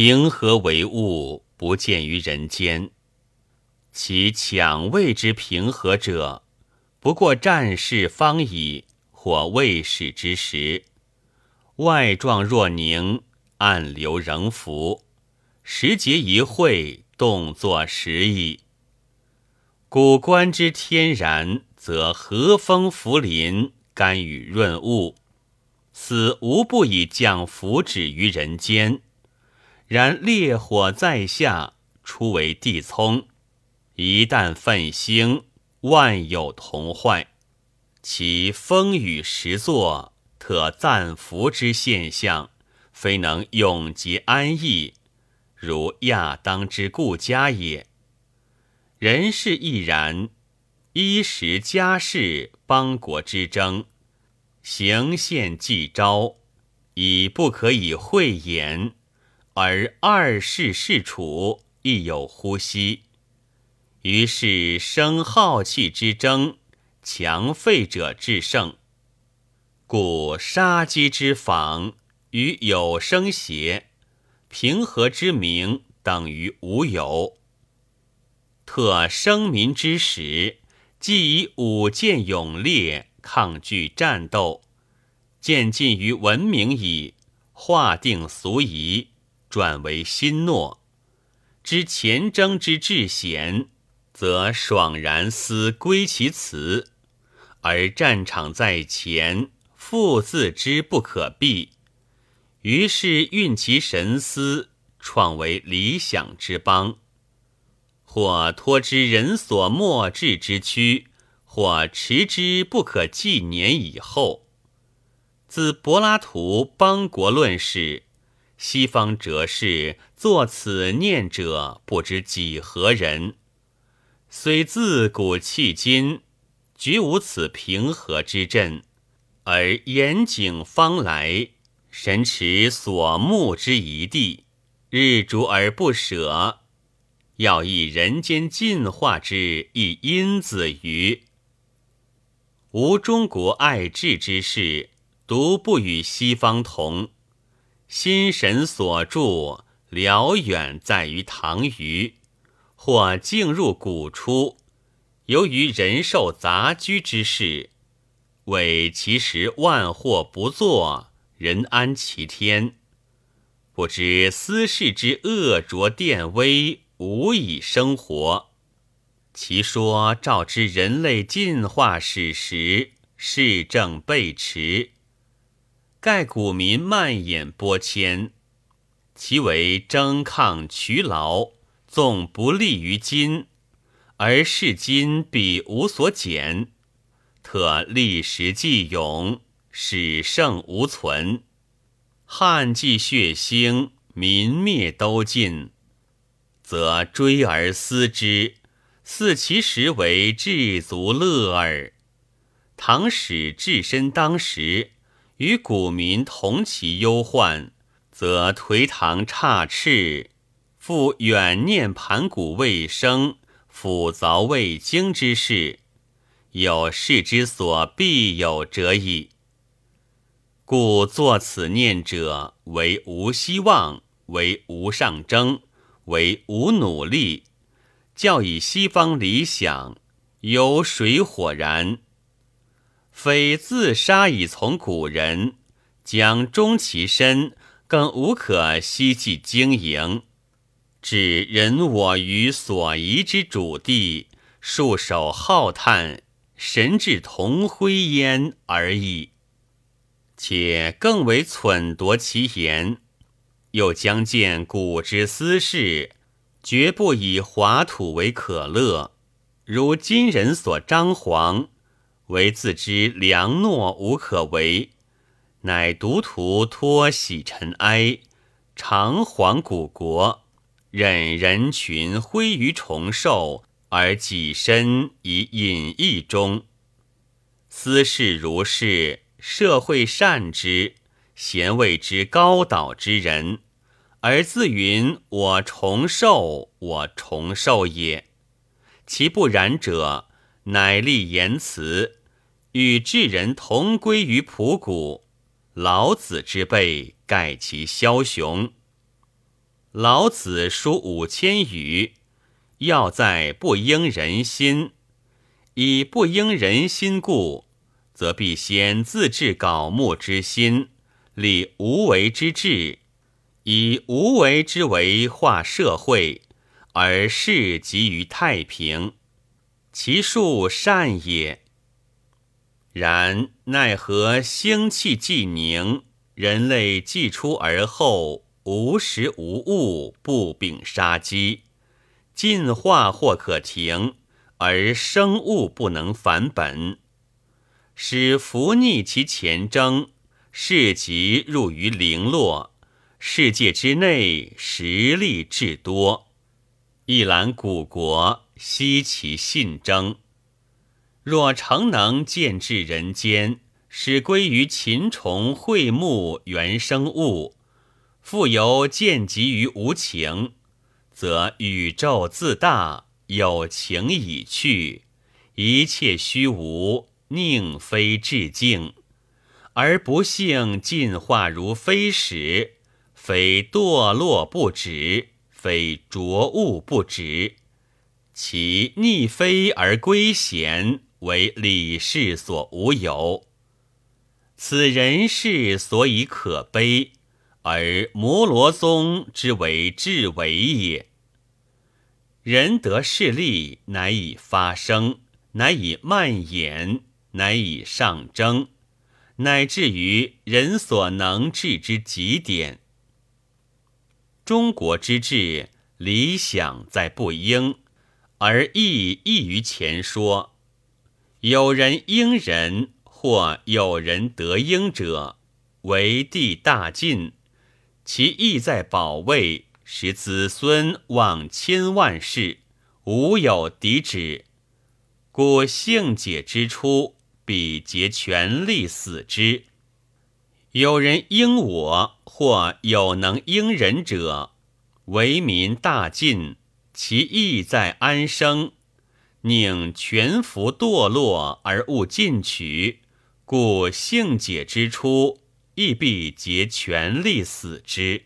平和为物，不见于人间。其抢位之平和者，不过战事方已，或未始之时，外状若凝，暗流仍浮，时节一会，动作时矣。古观之天然，则和风拂林，甘雨润物，此无不以降福祉于人间。然烈火在下，初为地葱，一旦奋兴，万有同坏。其风雨时作，特暂伏之现象，非能永结安逸，如亚当之故家也。人事亦然，衣食家事，邦国之争，行宪既昭，已不可以讳言。而二世事处亦有呼吸，于是生好气之争，强废者制胜。故杀鸡之访与有生邪，平和之名等于无有。特生民之时，既以武剑勇烈抗拒战斗，渐近于文明矣，划定俗仪。转为心诺，知前征之至险，则爽然思归其辞；而战场在前，复自知不可避，于是运其神思，创为理想之邦；或托之人所莫至之躯，或持之不可纪年以后。自柏拉图邦国论史。西方哲士作此念者，不知几何人。虽自古迄今，绝无此平和之阵，而严景方来，神持所慕之一地，日逐而不舍，要以人间进化之一因子于。吾中国爱智之士，独不与西方同。心神所著，辽远在于唐虞，或径入古出。由于人兽杂居之事，为其实万祸不作，人安其天。不知私事之恶浊电微，无以生活。其说照之人类进化史实，事正备驰。盖古民漫眼波迁，其为争抗渠劳，纵不利于今，而是今必无所减。特历时既永，始盛无存。汉既血腥，民灭都尽，则追而思之，似其实为至足乐耳。唐史置身当时。与古民同其忧患，则颓唐差翅，复远念盘古未生，斧凿未经之事，有事之所必有者矣。故作此念者，为无希望，为无上征，为无努力，教以西方理想，有水火燃。非自杀以从古人，将终其身，更无可希冀经营。指人我于所宜之主地，束手浩叹，神志同灰焉而已。且更为忖夺其言，又将见古之私事，绝不以华土为可乐，如今人所张皇。唯自知良诺无可为，乃独图托喜尘埃，长惶古国，任人群挥于重寿，而己身以隐逸中。斯事如是，社会善之，贤谓之高岛之人，而自云我重寿，我重寿也。其不然者，乃立言辞。与智人同归于朴谷，老子之辈盖其枭雄。老子书五千余，要在不应人心。以不应人心故，则必先自治槁木之心，立无为之治，以无为之为化社会，而事及于太平，其数善也。然奈何星气既凝，人类既出而后无时无物，不秉杀机，进化或可停。而生物不能返本，使伏逆其前征，事即入于零落。世界之内，实力至多，一览古国，悉其信征。若诚能见至人间，使归于禽虫秽木原生物，复由见及于无情，则宇宙自大。有情已去，一切虚无，宁非至境？而不幸进化如飞矢，非堕落不止，非浊物不止。其逆飞而归贤，为理事所无有。此人世所以可悲，而摩罗宗之为至为也。人得势利，乃以发生，乃以蔓延，乃以上征，乃至于人所能治之极点。中国之治，理想在不应，而亦异于前说。有人应人，或有人得应者，为地大进，其意在保卫。使子孙望千万世，无有敌止。故性解之初，必竭全力死之。有人应我，或有能应人者，为民大进，其意在安生，宁全服堕落而勿进取。故性解之初，亦必竭全力死之。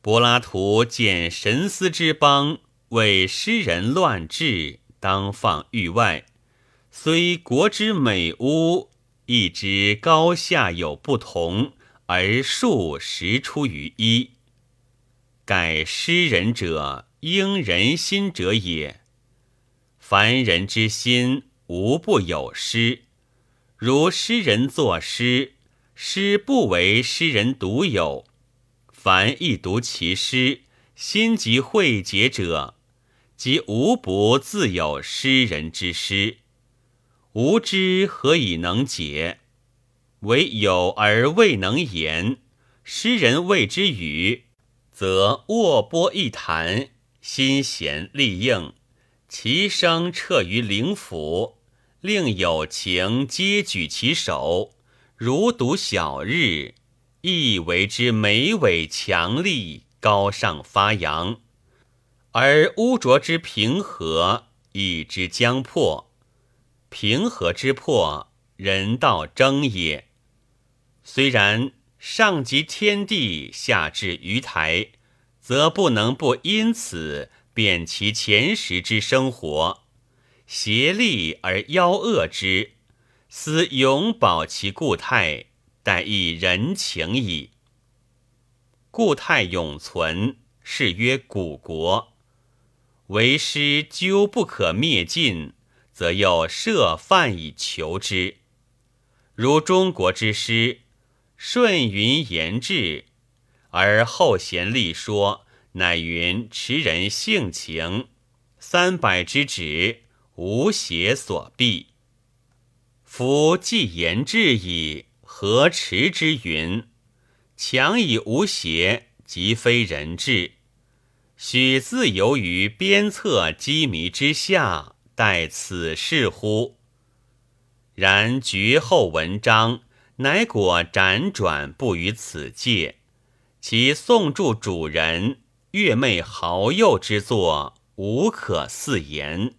柏拉图见神思之邦为诗人乱治，当放域外。虽国之美屋，亦知高下有不同，而数实出于一。盖诗人者，应人心者也。凡人之心，无不有失。如诗人作诗，诗不为诗人独有。凡一读其诗，心即会解者，即无不自有诗人之诗。无知何以能解？唯有而未能言。诗人谓之语，则握拨一谈，心弦立应，其声彻于灵府，令有情皆举其手，如睹晓日。亦为之眉伟强力，高尚发扬；而污浊之平和，以之将破。平和之破，人道争也。虽然上及天地，下至鱼台，则不能不因此贬其前时之生活，协力而邀恶之，思永保其固态。待亦人情矣。固态永存，是曰古国。为师究不可灭尽，则又设范以求之。如中国之师，顺云言志，而后贤立说，乃云持人性情，三百之旨，无邪所避。夫既言志矣。何持之云？强以无邪，即非人志。许自由于鞭策机迷之下，待此事乎？然绝后文章，乃果辗转不于此界。其宋著主人月媚豪幼之作，无可似言。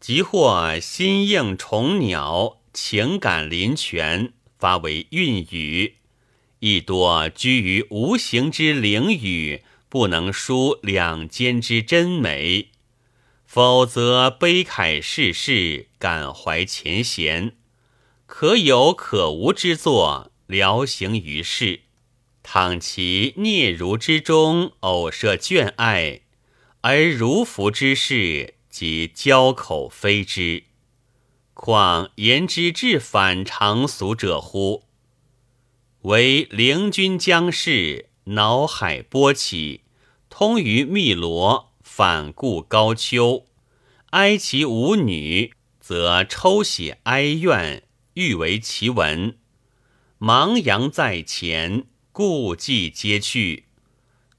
即或心应虫鸟，情感林泉。发为韵语，亦多居于无形之灵语，不能书两间之真美，否则悲慨世事，感怀前贤，可有可无之作，聊行于世。倘其嗫嚅之中偶涉眷爱，而如服之事，即交口非之，况言之至反常俗者乎？为灵君将士，脑海波起，通于汨罗，反顾高丘，哀其无女，则抽血哀怨，欲为其文。茫阳在前，故伎皆去，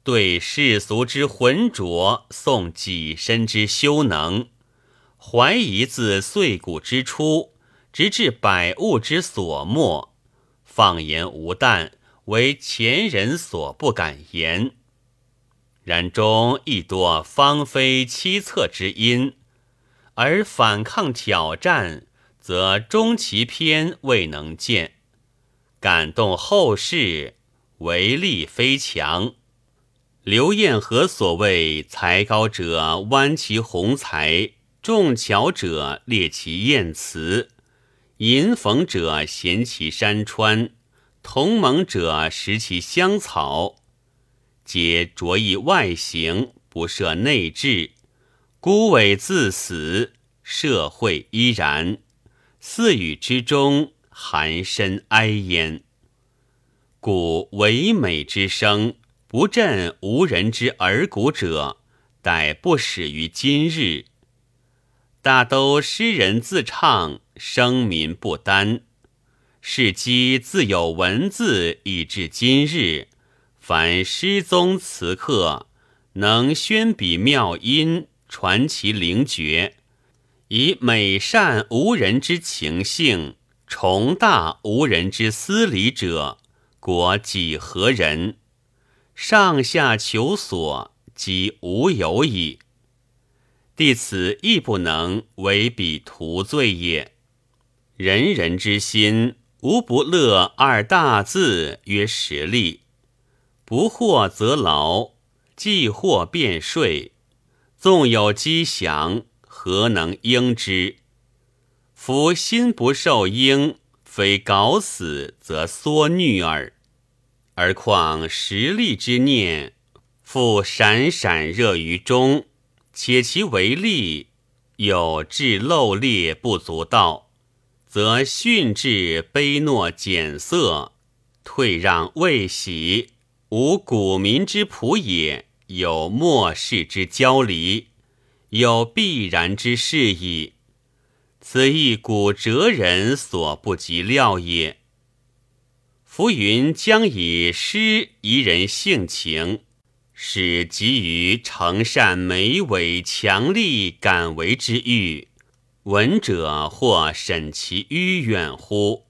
对世俗之浑浊，颂己身之修能，怀疑自碎骨之初，直至百物之所没。放言无诞，为前人所不敢言。然中亦多芳菲凄恻之音，而反抗挑战，则终其篇未能见。感动后世，为力非强。刘彦和所谓才高者弯其宏才，重巧者列其艳词。迎逢者衔其山川，同盟者食其香草，皆着意外形，不涉内质，孤伟自死，社会依然，四语之中含深哀焉。故唯美之声，不振无人之耳鼓者，待不始于今日。大都诗人自唱。声民不单，是机自有文字以至今日。凡诗宗词客，能宣笔妙音，传其灵绝，以美善无人之情性，崇大无人之思理者，国几何人？上下求索，即无有矣。弟此亦不能为彼图罪也。人人之心，无不乐二大字曰实力。不惑则劳，既惑便睡。纵有机祥，何能应之？夫心不受应，非搞死则缩虐耳。而况实力之念，复闪闪热于中，且其为力有至漏裂不足道。则训至卑懦减色，退让未喜，无古民之朴也，有末世之交离，有必然之事矣。此亦古哲人所不及料也。浮云将以诗宜人性情，使急于成善美伟强力敢为之欲。闻者或审其迂远乎？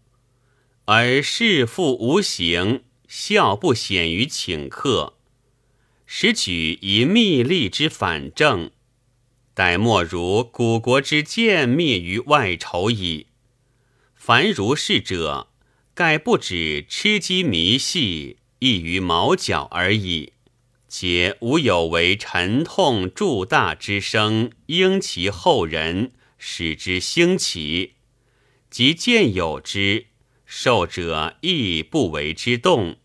而事父无形，孝不显于请客，实举一密利之反正，待莫如古国之见灭于外仇矣。凡如是者，盖不止吃鸡迷戏，异于毛角而已，且无有为沉痛铸大之声，应其后人。使之兴起，即见有之，受者亦不为之动。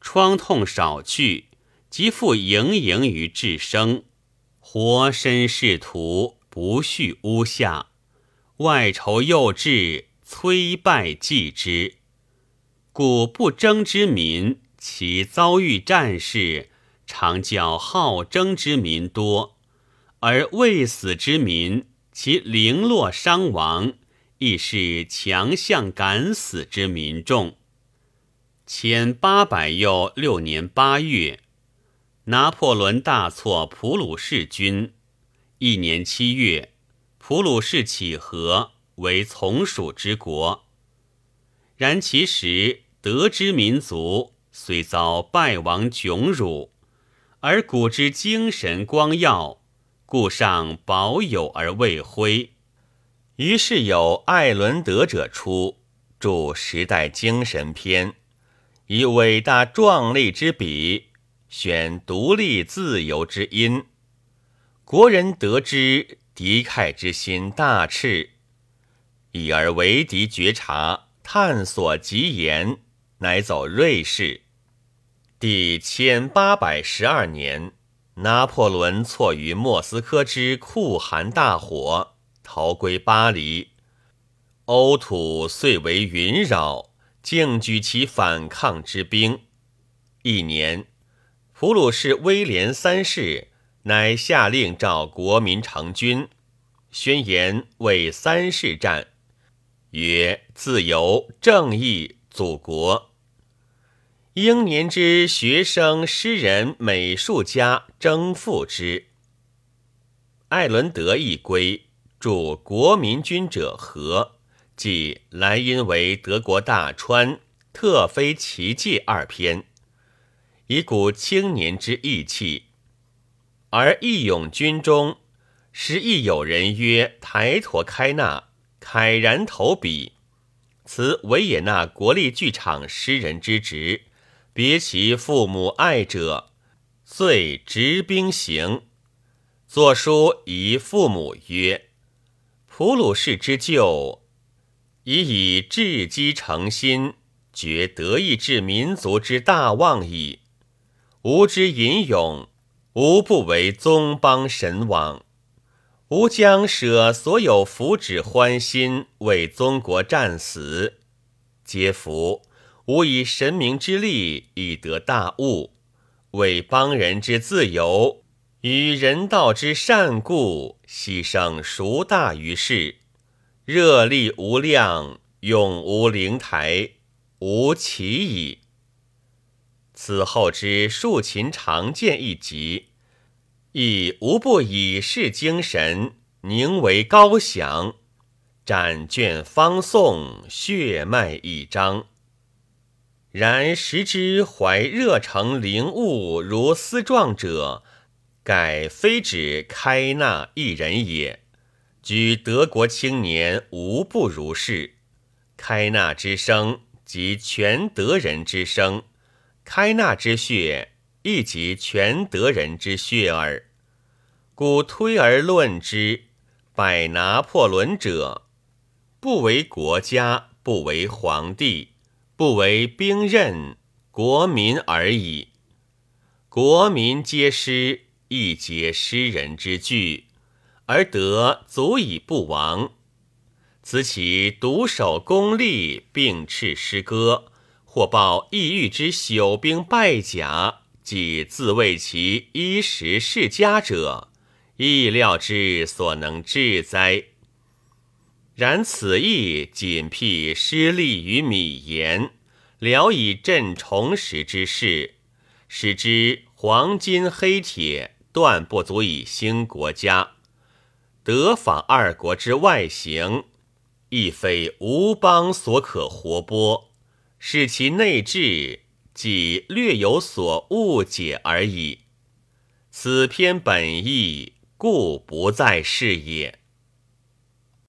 疮痛少去，即复盈盈于至生。活身仕途，不恤屋下。外仇又至，摧败继之。故不争之民，其遭遇战事，常较好争之民多；而未死之民。其零落伤亡，亦是强项敢死之民众。前八百又六年八月，拿破仑大挫普鲁士军。一年七月，普鲁士起和，为从属之国。然其实德之民族，虽遭败亡窘辱，而古之精神光耀。故尚保有而未灰，于是有艾伦德者出，著《时代精神篇》，以伟大壮丽之笔，选独立自由之因。国人得知敌忾之心大炽，已而为敌觉察，探索极严，乃走瑞士。第千八百十二年，拿破仑错于莫斯科之酷寒大火，逃归巴黎。欧土遂为云扰，竟举其反抗之兵。一年，普鲁士威廉三世乃下令召国民成军，宣言为三世战，曰：“自由、正义、祖国。”英年之学生、诗人、美术家征赴之。艾伦德一归，助国民军者和。即莱茵为德国大川，特非奇迹二篇，以鼓青年之意气。而义勇军中，时亦有人曰：“台陀开纳，慨然投笔。”此维也纳国立剧场诗人之职，别其父母爱者，遂执兵行。作书遗父母曰：“普鲁士之旧。”已以志机诚心，决德意志民族之大望矣。吾之吟咏，无不为宗邦神往。吾将舍所有福祉欢心，为宗国战死，皆服。吾以神明之力，以得大物，为邦人之自由与人道之善故，牺牲孰大于世？热力无量，永无灵台，无其矣。此后之竖琴长剑一集，亦无不以示精神，凝为高翔。展卷方颂，血脉一张。然时之怀热诚灵物如丝状者，盖非指开纳一人也。举德国青年无不如是，开纳之声即全德人之声，开纳之血亦即全德人之血耳。故推而论之，百拿破仑者，不为国家，不为皇帝，不为兵刃，国民而已。国民皆师，亦皆诗人之具。而德足以不亡，此其独守功利，并斥诗歌，或报异域之朽兵败甲，即自谓其衣食世家者，意料之所能治哉？然此意仅辟失利于米言，聊以振重拾之势，使之黄金黑铁断不足以兴国家。德法二国之外形，亦非吴邦所可活剥，是其内质，即略有所误解而已。此篇本意，故不再是也。